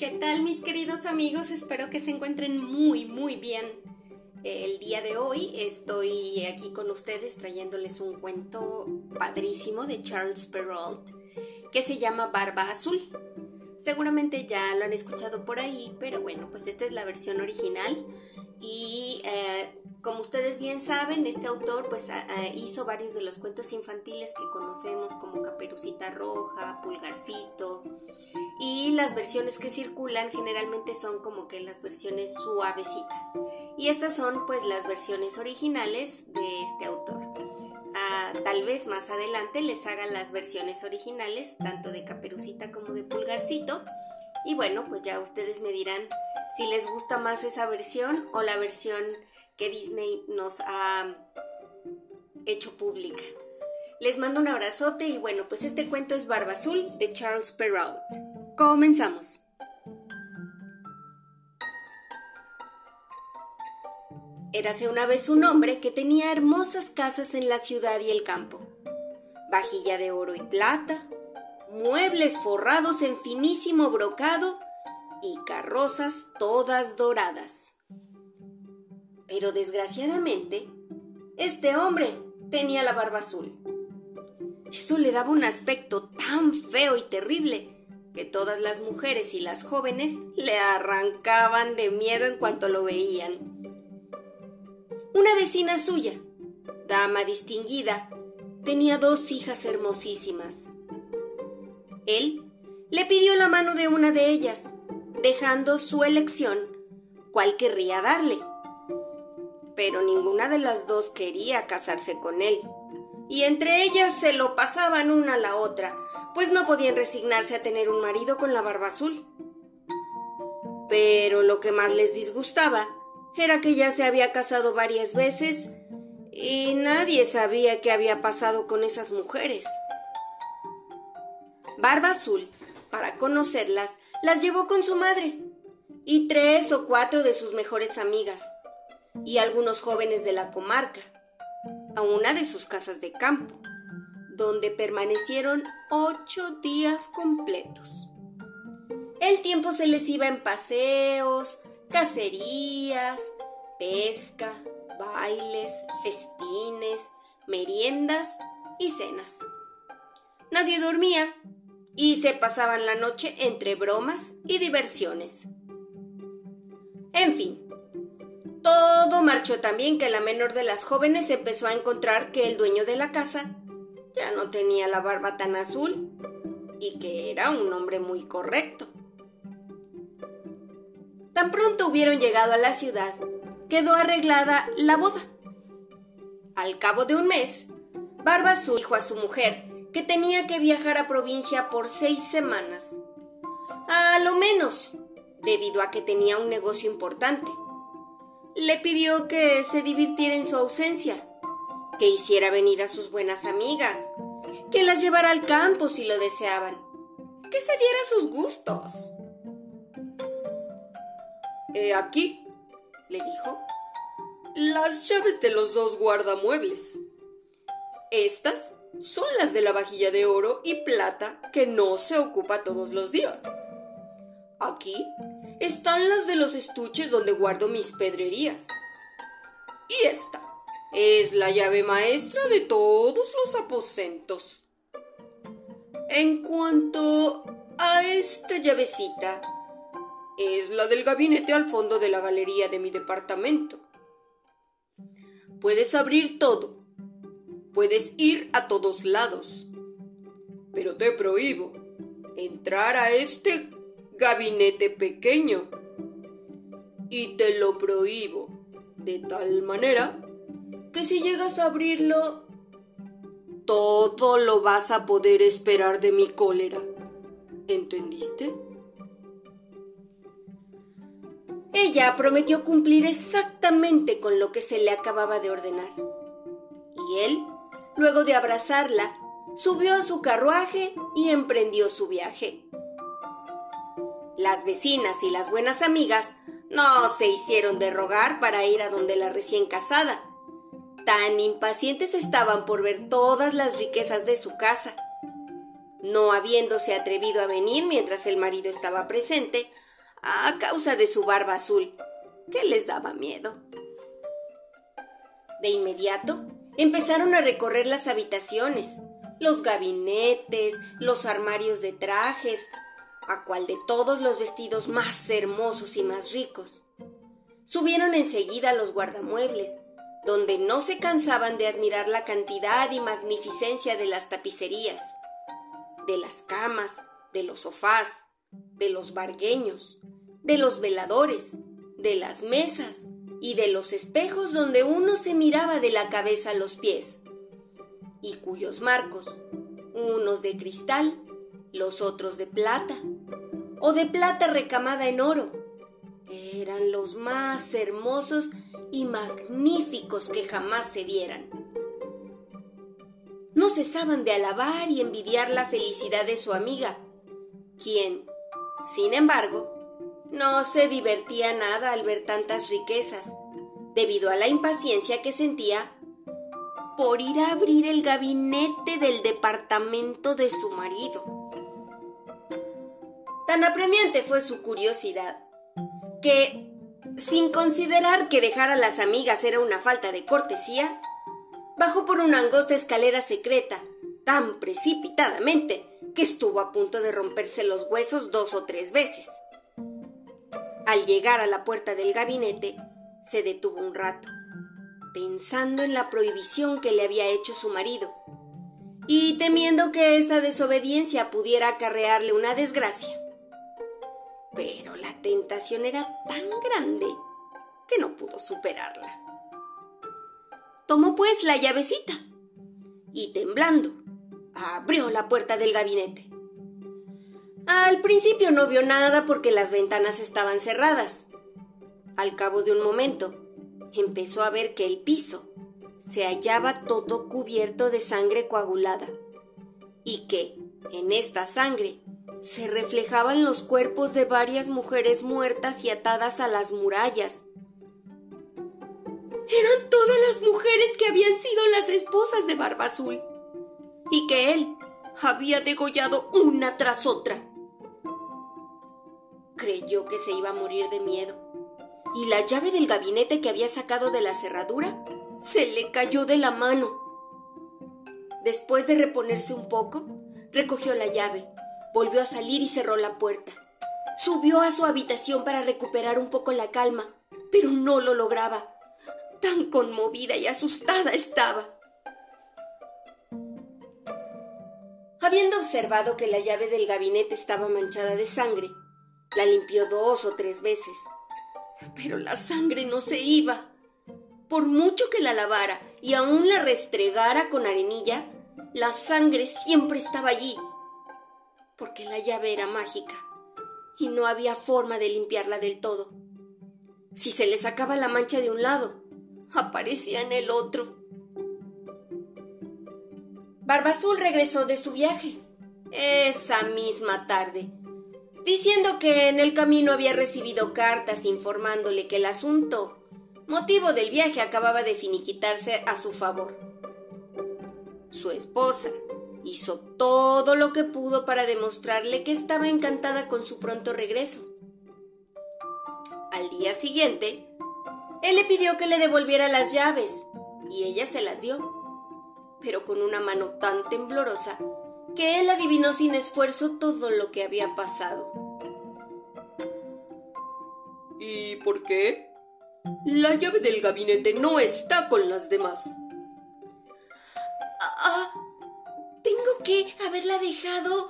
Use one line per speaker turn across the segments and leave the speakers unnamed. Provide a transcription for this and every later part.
¿Qué tal mis queridos amigos? Espero que se encuentren muy, muy bien. El día de hoy estoy aquí con ustedes trayéndoles un cuento padrísimo de Charles Perrault que se llama Barba Azul. Seguramente ya lo han escuchado por ahí, pero bueno, pues esta es la versión original y eh, como ustedes bien saben, este autor pues hizo varios de los cuentos infantiles que conocemos como Caperucita Roja, Pulgarcito y las versiones que circulan generalmente son como que las versiones suavecitas y estas son pues las versiones originales de este autor. Ah, tal vez más adelante les hagan las versiones originales tanto de Caperucita como de Pulgarcito y bueno pues ya ustedes me dirán si les gusta más esa versión o la versión que Disney nos ha hecho pública. Les mando un abrazote y bueno, pues este cuento es Barba Azul de Charles Perrault. Comenzamos. Érase una vez un hombre que tenía hermosas casas en la ciudad y el campo, vajilla de oro y plata, muebles forrados en finísimo brocado y carrozas todas doradas. Pero desgraciadamente, este hombre tenía la barba azul. Eso le daba un aspecto tan feo y terrible que todas las mujeres y las jóvenes le arrancaban de miedo en cuanto lo veían. Una vecina suya, dama distinguida, tenía dos hijas hermosísimas. Él le pidió la mano de una de ellas dejando su elección cuál querría darle. Pero ninguna de las dos quería casarse con él, y entre ellas se lo pasaban una a la otra, pues no podían resignarse a tener un marido con la barba azul. Pero lo que más les disgustaba era que ya se había casado varias veces y nadie sabía qué había pasado con esas mujeres. Barba Azul, para conocerlas, las llevó con su madre y tres o cuatro de sus mejores amigas y algunos jóvenes de la comarca a una de sus casas de campo, donde permanecieron ocho días completos. El tiempo se les iba en paseos, cacerías, pesca, bailes, festines, meriendas y cenas. Nadie dormía y se pasaban la noche entre bromas y diversiones. En fin, todo marchó tan bien que la menor de las jóvenes empezó a encontrar que el dueño de la casa ya no tenía la barba tan azul y que era un hombre muy correcto. Tan pronto hubieron llegado a la ciudad, quedó arreglada la boda. Al cabo de un mes, Barba Azul dijo a su mujer que tenía que viajar a provincia por seis semanas. A lo menos, debido a que tenía un negocio importante. Le pidió que se divirtiera en su ausencia, que hiciera venir a sus buenas amigas, que las llevara al campo si lo deseaban, que se diera sus gustos. He aquí, le dijo, las llaves de los dos guardamuebles. Estas son las de la vajilla de oro y plata que no se ocupa todos los días. Aquí están las de los estuches donde guardo mis pedrerías. Y esta es la llave maestra de todos los aposentos. En cuanto a esta llavecita, es la del gabinete al fondo de la galería de mi departamento. Puedes abrir todo Puedes ir a todos lados, pero te prohíbo entrar a este gabinete pequeño. Y te lo prohíbo de tal manera que si llegas a abrirlo, todo lo vas a poder esperar de mi cólera. ¿Entendiste? Ella prometió cumplir exactamente con lo que se le acababa de ordenar. Y él Luego de abrazarla, subió a su carruaje y emprendió su viaje. Las vecinas y las buenas amigas no se hicieron de rogar para ir a donde la recién casada. Tan impacientes estaban por ver todas las riquezas de su casa. No habiéndose atrevido a venir mientras el marido estaba presente, a causa de su barba azul, que les daba miedo. De inmediato, empezaron a recorrer las habitaciones, los gabinetes, los armarios de trajes, a cual de todos los vestidos más hermosos y más ricos. Subieron enseguida a los guardamuebles, donde no se cansaban de admirar la cantidad y magnificencia de las tapicerías, de las camas, de los sofás, de los bargueños, de los veladores, de las mesas y de los espejos donde uno se miraba de la cabeza a los pies, y cuyos marcos, unos de cristal, los otros de plata, o de plata recamada en oro, eran los más hermosos y magníficos que jamás se vieran. No cesaban de alabar y envidiar la felicidad de su amiga, quien, sin embargo, no se divertía nada al ver tantas riquezas, debido a la impaciencia que sentía por ir a abrir el gabinete del departamento de su marido. Tan apremiante fue su curiosidad que, sin considerar que dejar a las amigas era una falta de cortesía, bajó por una angosta escalera secreta, tan precipitadamente que estuvo a punto de romperse los huesos dos o tres veces. Al llegar a la puerta del gabinete, se detuvo un rato, pensando en la prohibición que le había hecho su marido, y temiendo que esa desobediencia pudiera acarrearle una desgracia. Pero la tentación era tan grande que no pudo superarla. Tomó pues la llavecita y temblando abrió la puerta del gabinete. Al principio no vio nada porque las ventanas estaban cerradas. Al cabo de un momento, empezó a ver que el piso se hallaba todo cubierto de sangre coagulada y que, en esta sangre, se reflejaban los cuerpos de varias mujeres muertas y atadas a las murallas. Eran todas las mujeres que habían sido las esposas de Barba Azul y que él había degollado una tras otra. Creyó que se iba a morir de miedo y la llave del gabinete que había sacado de la cerradura se le cayó de la mano. Después de reponerse un poco, recogió la llave Volvió a salir y cerró la puerta. Subió a su habitación para recuperar un poco la calma, pero no lo lograba. Tan conmovida y asustada estaba. Habiendo observado que la llave del gabinete estaba manchada de sangre, la limpió dos o tres veces. Pero la sangre no se iba. Por mucho que la lavara y aún la restregara con arenilla, la sangre siempre estaba allí porque la llave era mágica y no había forma de limpiarla del todo. Si se le sacaba la mancha de un lado, aparecía en el otro. Barbazul regresó de su viaje esa misma tarde, diciendo que en el camino había recibido cartas informándole que el asunto, motivo del viaje, acababa de finiquitarse a su favor. Su esposa, Hizo todo lo que pudo para demostrarle que estaba encantada con su pronto regreso. Al día siguiente, él le pidió que le devolviera las llaves y ella se las dio, pero con una mano tan temblorosa que él adivinó sin esfuerzo todo lo que había pasado.
¿Y por qué? La llave del gabinete no está con las demás.
Ah, que haberla dejado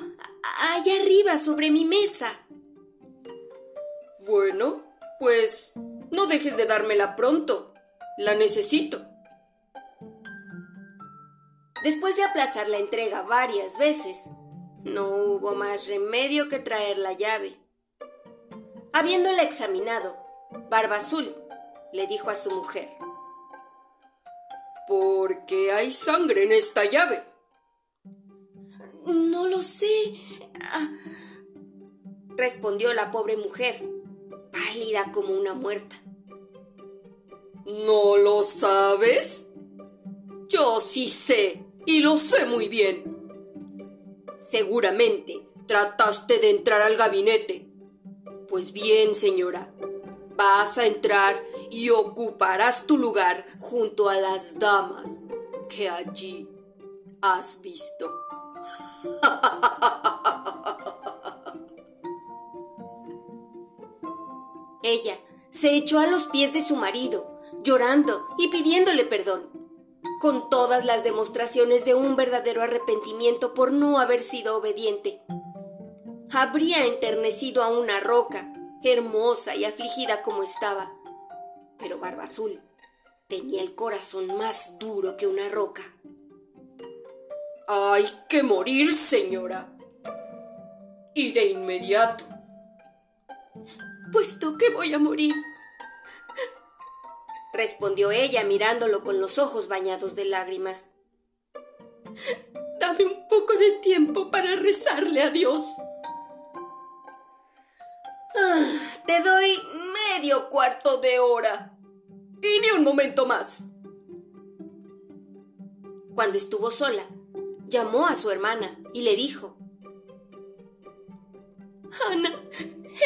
allá arriba, sobre mi mesa.
Bueno, pues no dejes de dármela pronto. La necesito.
Después de aplazar la entrega varias veces, no hubo más remedio que traer la llave. Habiéndola examinado, Barba Azul le dijo a su mujer:
¿Por qué hay sangre en esta llave?
No lo sé. Ah, respondió la pobre mujer, pálida como una muerta.
¿No lo sabes? Yo sí sé, y lo sé muy bien. Seguramente trataste de entrar al gabinete, Pues bien, señora, vas a entrar y ocuparás tu lugar junto a las damas que allí has visto.
Ella se echó a los pies de su marido, llorando y pidiéndole perdón, con todas las demostraciones de un verdadero arrepentimiento por no haber sido obediente. Habría enternecido a una roca, hermosa y afligida como estaba, pero Barba Azul tenía el corazón más duro que una roca.
Hay que morir, señora. Y de inmediato.
Puesto que voy a morir, respondió ella mirándolo con los ojos bañados de lágrimas.
Dame un poco de tiempo para rezarle a Dios.
Ah, te doy medio cuarto de hora.
Y ni un momento más.
Cuando estuvo sola, llamó a su hermana y le dijo, Ana,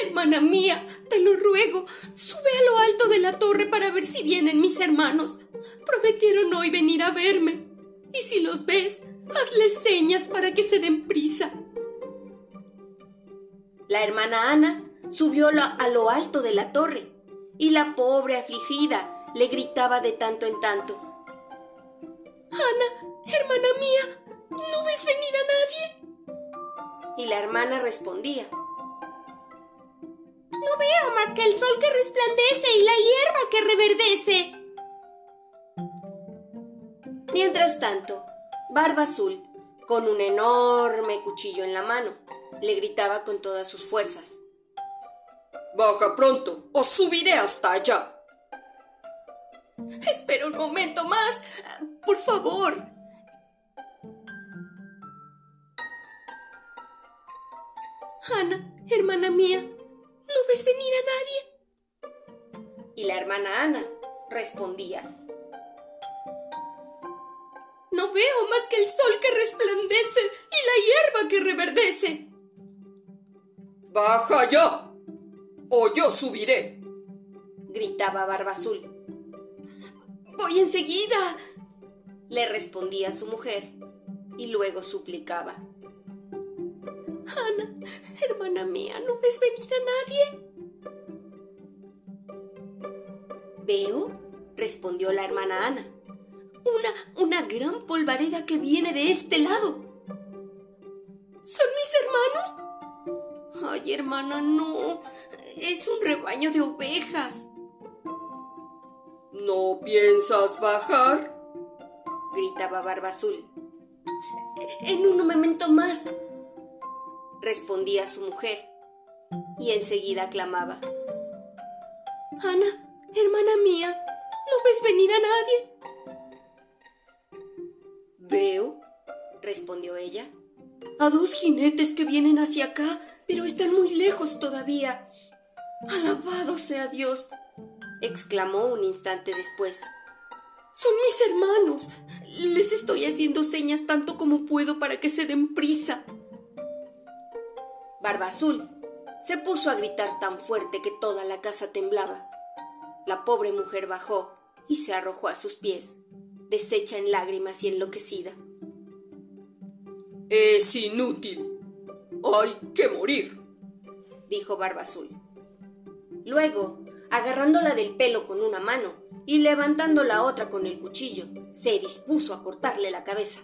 hermana mía, te lo ruego, sube a lo alto de la torre para ver si vienen mis hermanos. Prometieron hoy venir a verme. Y si los ves, hazles señas para que se den prisa. La hermana Ana subió a lo alto de la torre y la pobre afligida le gritaba de tanto en tanto. Ana, la hermana respondía. No veo más que el sol que resplandece y la hierba que reverdece. Mientras tanto, Barba Azul, con un enorme cuchillo en la mano, le gritaba con todas sus fuerzas.
Baja pronto, o subiré hasta allá.
Espera un momento más. Por favor, Ana, hermana mía, ¿no ves venir a nadie? Y la hermana Ana respondía. No veo más que el sol que resplandece y la hierba que reverdece.
Baja ya, o yo subiré,
gritaba Barba Azul. Voy enseguida, le respondía su mujer, y luego suplicaba. Ana, hermana mía, ¿no ves venir a nadie? Veo, respondió la hermana Ana. Una, una gran polvareda que viene de este lado. ¿Son mis hermanos? Ay, hermana, no. Es un rebaño de ovejas.
¿No piensas bajar?
gritaba Barba Azul. En un momento más, respondía su mujer, y enseguida clamaba. Ana, hermana mía, ¿no ves venir a nadie? Veo, respondió ella, a dos jinetes que vienen hacia acá, pero están muy lejos todavía. Alabado sea Dios, exclamó un instante después. Son mis hermanos. Les estoy haciendo señas tanto como puedo para que se den prisa. Barba Azul se puso a gritar tan fuerte que toda la casa temblaba. La pobre mujer bajó y se arrojó a sus pies, deshecha en lágrimas y enloquecida.
Es inútil. Hay que morir,
dijo Barba Azul. Luego, agarrándola del pelo con una mano y levantando la otra con el cuchillo, se dispuso a cortarle la cabeza.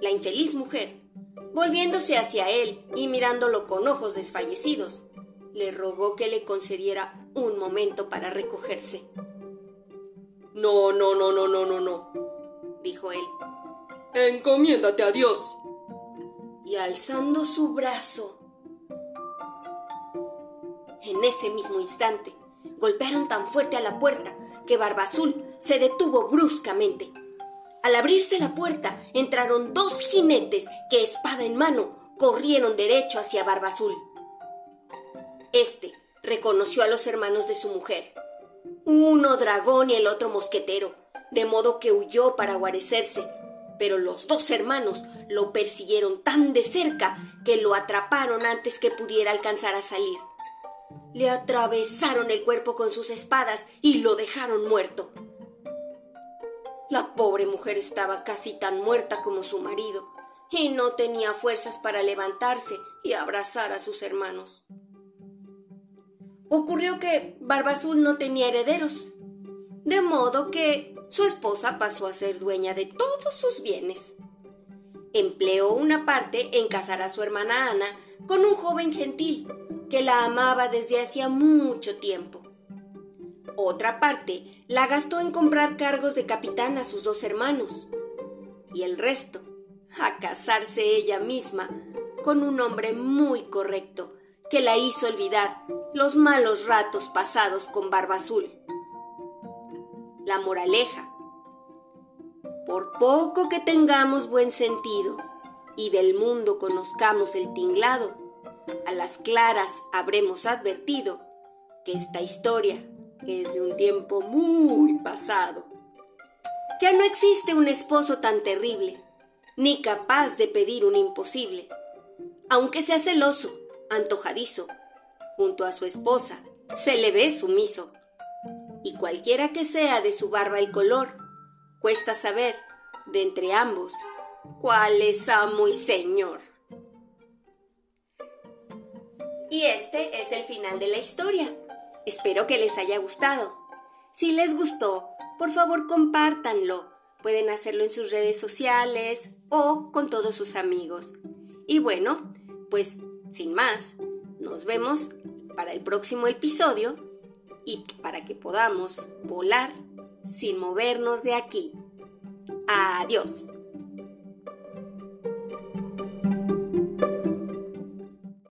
La infeliz mujer Volviéndose hacia él y mirándolo con ojos desfallecidos, le rogó que le concediera un momento para recogerse.
No, no, no, no, no, no, no, dijo él. Encomiéndate a Dios.
Y alzando su brazo, en ese mismo instante, golpearon tan fuerte a la puerta que Barba Azul se detuvo bruscamente al abrirse la puerta, entraron dos jinetes que, espada en mano, corrieron derecho hacia Barba Azul. Este reconoció a los hermanos de su mujer, uno dragón y el otro mosquetero, de modo que huyó para guarecerse, pero los dos hermanos lo persiguieron tan de cerca que lo atraparon antes que pudiera alcanzar a salir. le atravesaron el cuerpo con sus espadas y lo dejaron muerto. La pobre mujer estaba casi tan muerta como su marido y no tenía fuerzas para levantarse y abrazar a sus hermanos. Ocurrió que Barba Azul no tenía herederos, de modo que su esposa pasó a ser dueña de todos sus bienes. Empleó una parte en casar a su hermana Ana con un joven gentil que la amaba desde hacía mucho tiempo. Otra parte la gastó en comprar cargos de capitán a sus dos hermanos. Y el resto, a casarse ella misma con un hombre muy correcto que la hizo olvidar los malos ratos pasados con Barba Azul. La moraleja. Por poco que tengamos buen sentido y del mundo conozcamos el tinglado, a las claras habremos advertido que esta historia es de un tiempo muy pasado. Ya no existe un esposo tan terrible, ni capaz de pedir un imposible, aunque sea celoso, antojadizo, junto a su esposa, se le ve sumiso. Y cualquiera que sea de su barba el color, cuesta saber, de entre ambos, cuál es amo y señor. Y este es el final de la historia. Espero que les haya gustado. Si les gustó, por favor compártanlo. Pueden hacerlo en sus redes sociales o con todos sus amigos. Y bueno, pues sin más, nos vemos para el próximo episodio y para que podamos volar sin movernos de aquí. Adiós.